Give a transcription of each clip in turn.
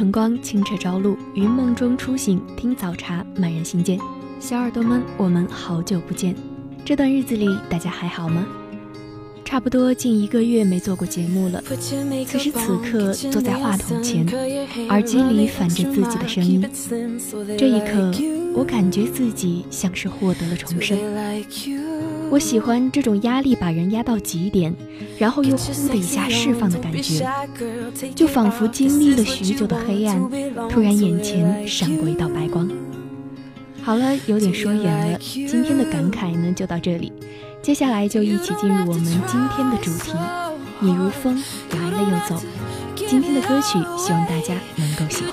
晨光，清澈朝露，于梦中初醒，听早茶，满人心间。小耳朵们，我们好久不见，这段日子里大家还好吗？差不多近一个月没做过节目了。此时此刻，坐在话筒前，耳机里反着自己的声音。这一刻，我感觉自己像是获得了重生。我喜欢这种压力把人压到极点，然后又呼的一下释放的感觉，就仿佛经历了许久的黑暗，突然眼前闪过一道白光。好了，有点说远了，今天的感慨呢就到这里。接下来就一起进入我们今天的主题。你如风来了又走。今天的歌曲，希望大家能够喜欢。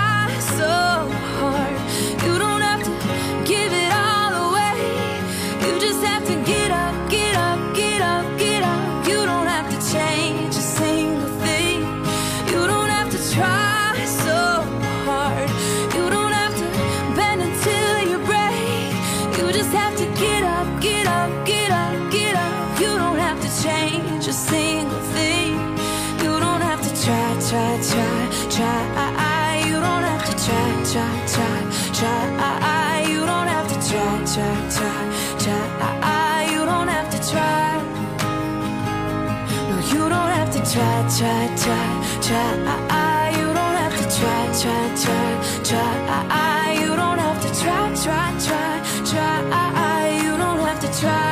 try, try. You don't have to try, try, try, try. Ah, you don't have to try, try, try, try. Ah, you don't have to try.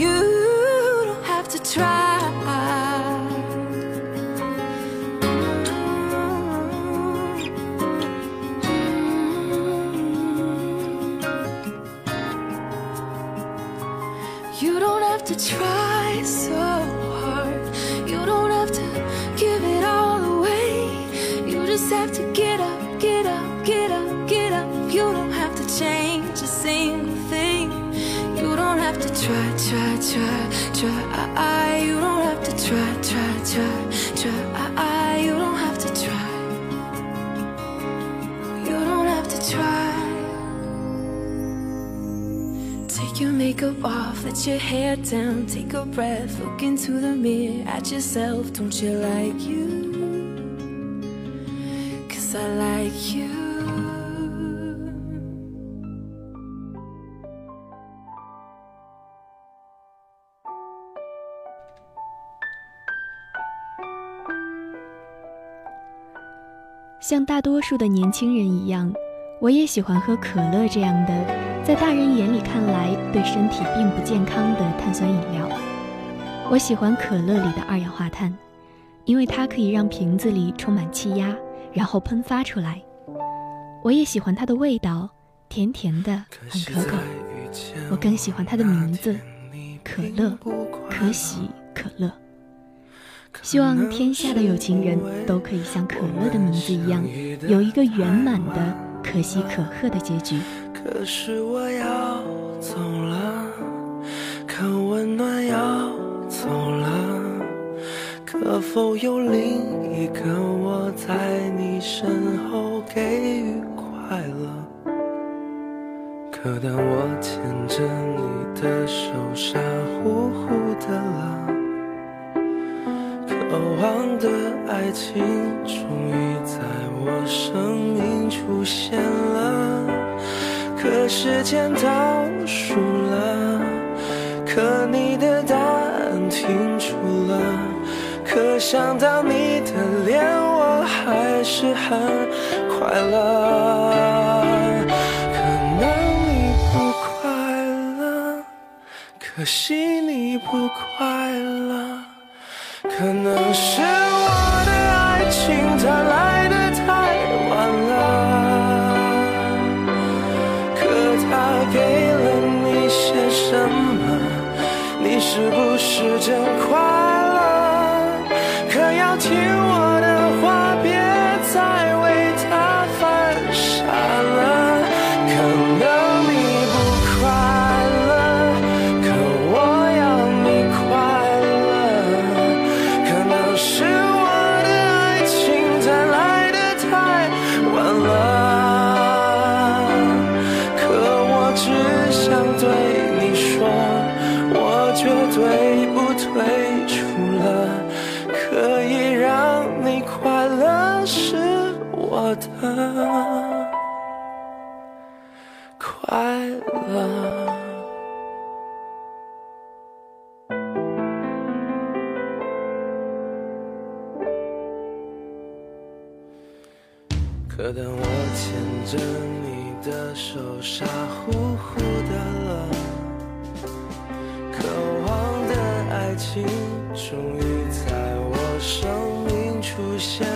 You don't have to try. Try, try, try, try. Ah, ah, you don't have to try, try, try, try. i You don't have to try. You don't have to try. Take your makeup off, let your hair down, take a breath, look into the mirror at yourself. Don't you like you? Cause I like you. 像大多数的年轻人一样，我也喜欢喝可乐这样的，在大人眼里看来对身体并不健康的碳酸饮料。我喜欢可乐里的二氧化碳，因为它可以让瓶子里充满气压，然后喷发出来。我也喜欢它的味道，甜甜的，很可口。我更喜欢它的名字，可乐，可喜可乐。希望天下的有情人都可以像可乐的名字一样，有一个圆满的、可喜可贺的结局。可是我要走了，可温暖要走了，可否有另一个我在你身后给予快乐？可当我牵着你的手，傻乎乎的了。渴望的爱情终于在我生命出现了，可时间倒数了，可你的答案停住了，可想到你的脸，我还是很快乐。可能你不快乐，可惜你不快乐。可能是我的爱情它来的太晚了，可它给了你些什么？你是不是真快乐？可要听终于在我生命出现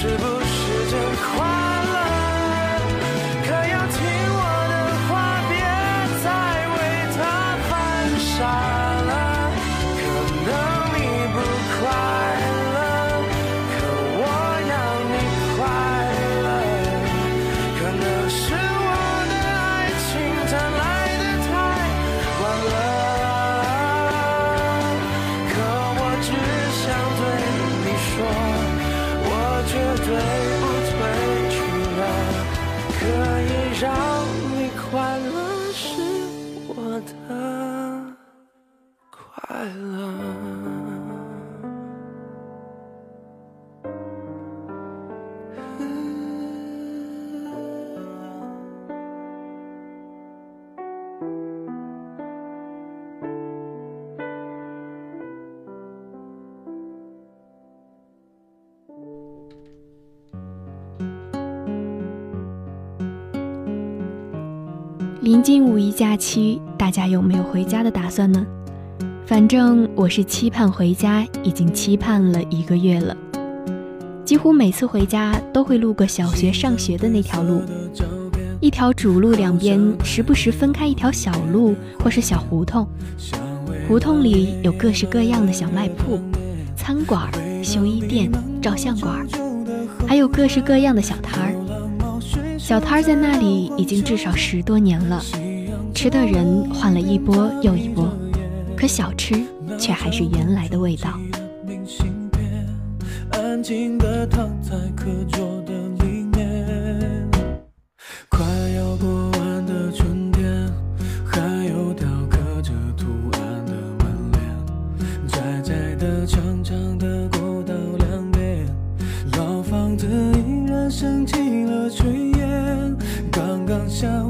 是不是真快临近五一假期，大家有没有回家的打算呢？反正我是期盼回家，已经期盼了一个月了。几乎每次回家都会路过小学上学的那条路，一条主路两边时不时分开一条小路或是小胡同，胡同里有各式各样的小卖铺、餐馆、修衣店、照相馆，还有各式各样的小摊儿。小摊儿在那里已经至少十多年了吃的人换了一波又一波可小吃却还是原来的味道。安静的躺在课桌 show.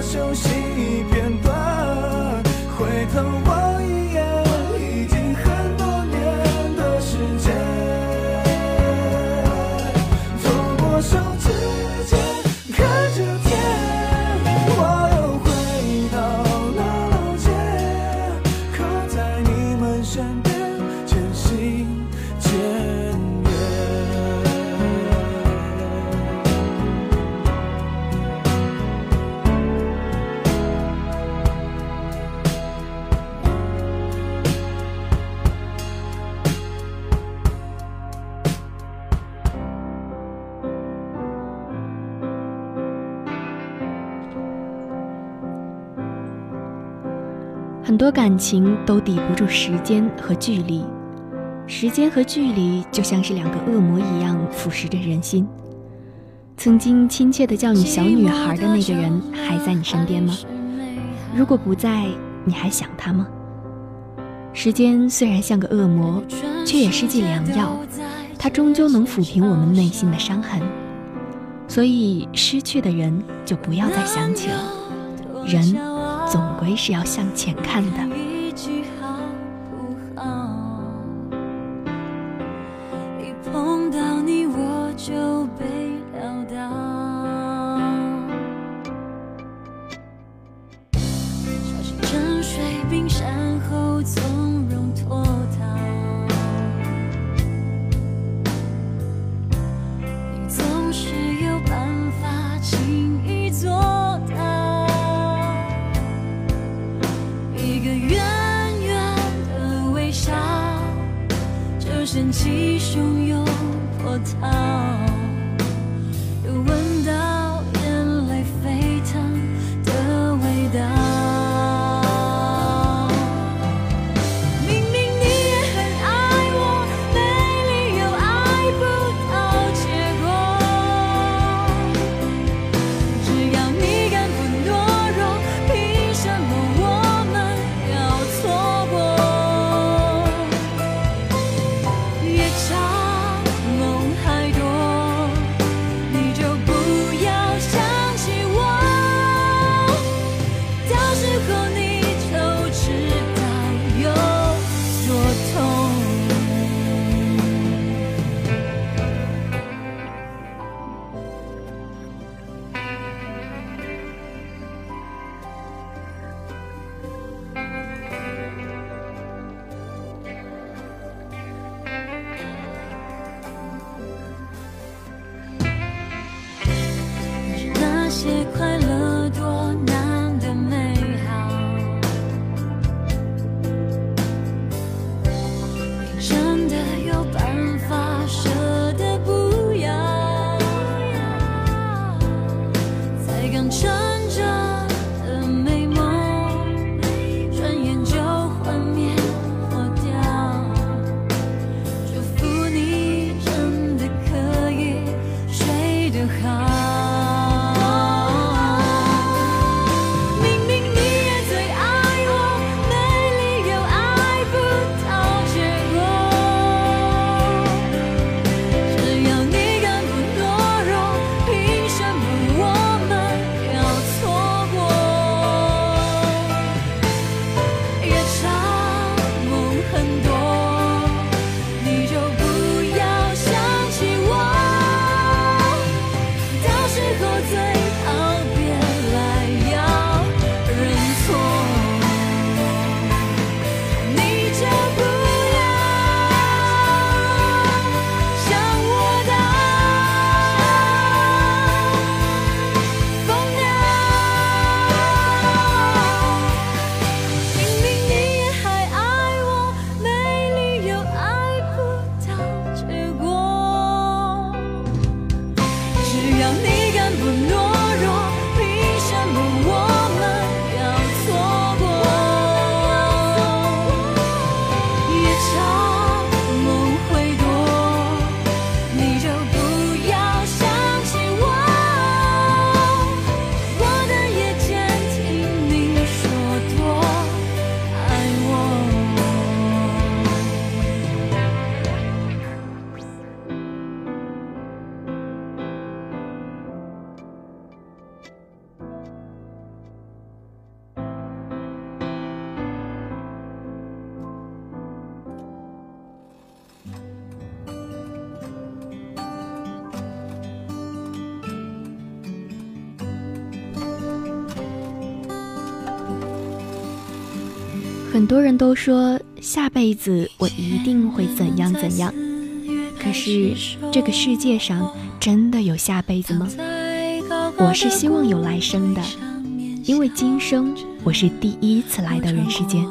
休息一遍。多感情都抵不住时间和距离，时间和距离就像是两个恶魔一样腐蚀着人心。曾经亲切的叫你小女孩的那个人还在你身边吗？如果不在，你还想他吗？时间虽然像个恶魔，却也是剂良药，它终究能抚平我们内心的伤痕。所以，失去的人就不要再想起了。人总归是要向前看的。汹涌波涛，又闻到多人都说下辈子我一定会怎样怎样，可是这个世界上真的有下辈子吗？我是希望有来生的，因为今生我是第一次来到人世间，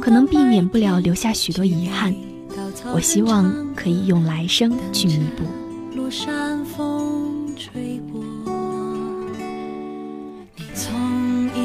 可能避免不了留下许多遗憾。我希望可以用来生去弥补。落山风吹过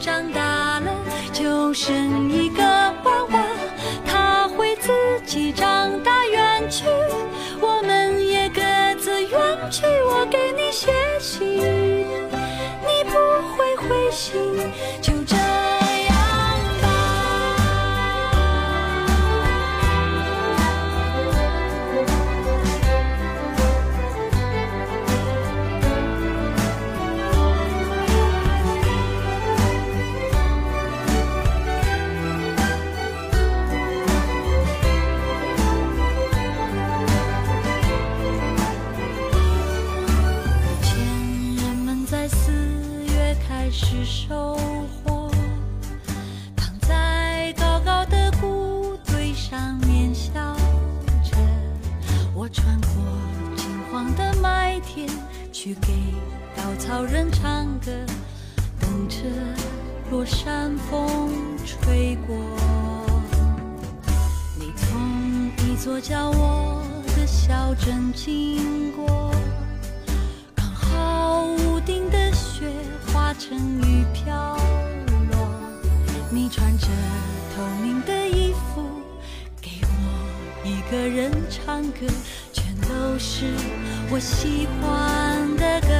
长大了，就生一个娃娃，他会自己长大远去，我们也各自远去。我给你写信，你不会回信，就唱歌，全都是我喜欢的歌。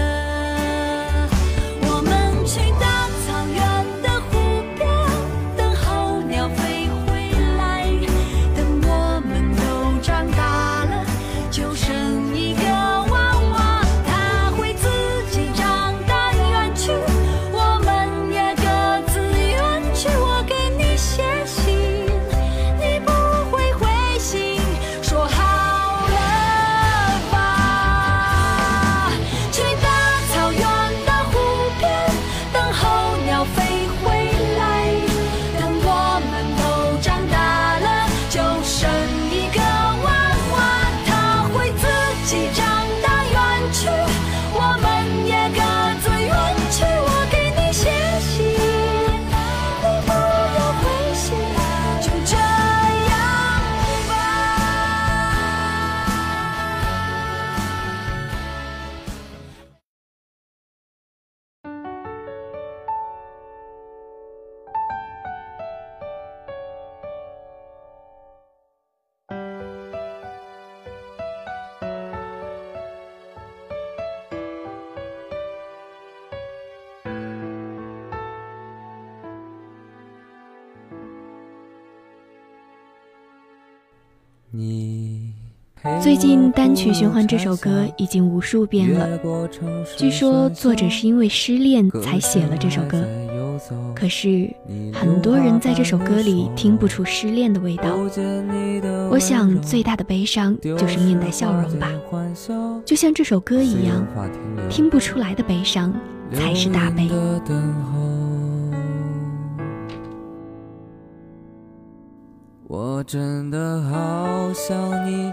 最近单曲循环这首歌已经无数遍了，据说作者是因为失恋才写了这首歌。可是很多人在这首歌里听不出失恋的味道。我想最大的悲伤就是面带笑容吧，就像这首歌一样，听不出来的悲伤才是大悲。我真的好想你，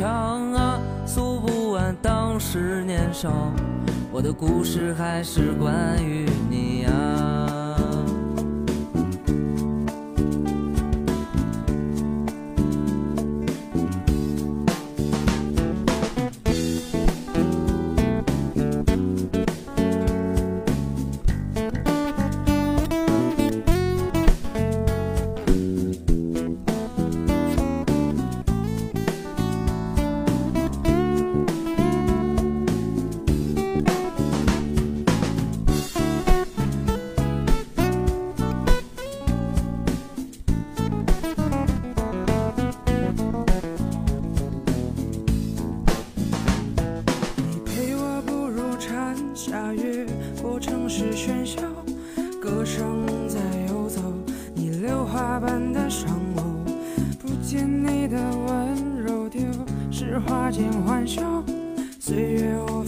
长啊，诉不完当时年少，我的故事还是关于你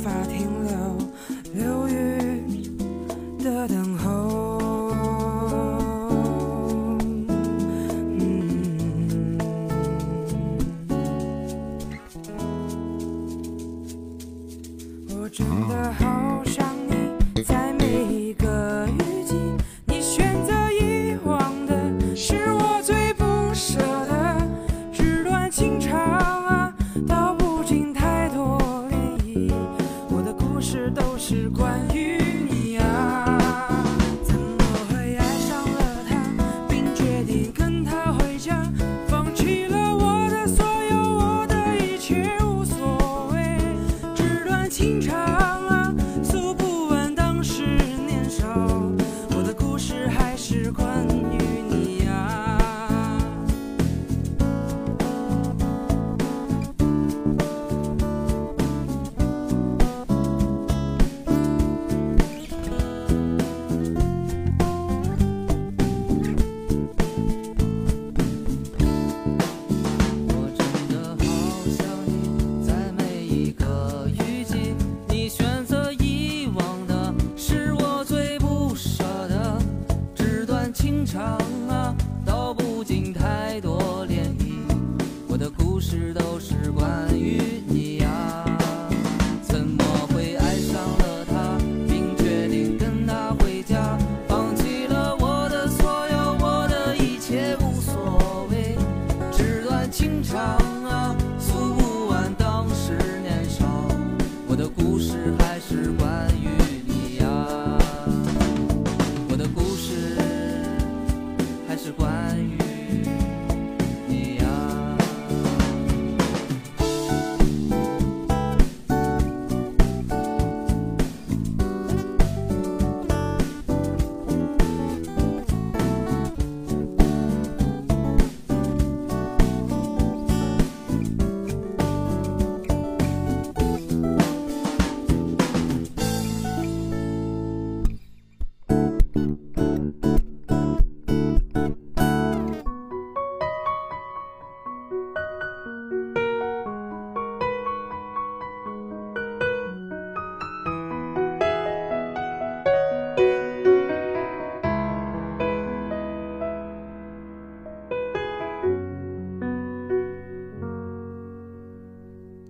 月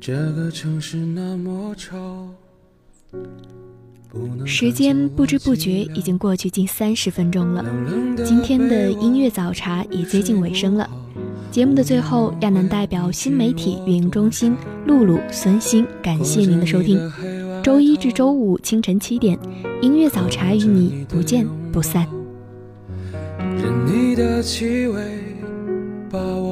这个城市那么吵，时间不知不觉已经过去近三十分钟了，今天的音乐早茶也接近尾声了。节目的最后，亚楠代表新媒体运营中心露露、孙鑫，感谢您的收听。周一至周五清晨七点，音乐早茶与你不见不散。任你的气味把我绕，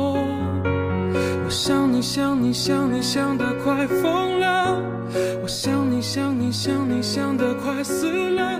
我想你想你想你想得快疯了，我想你想你想你想得快死了，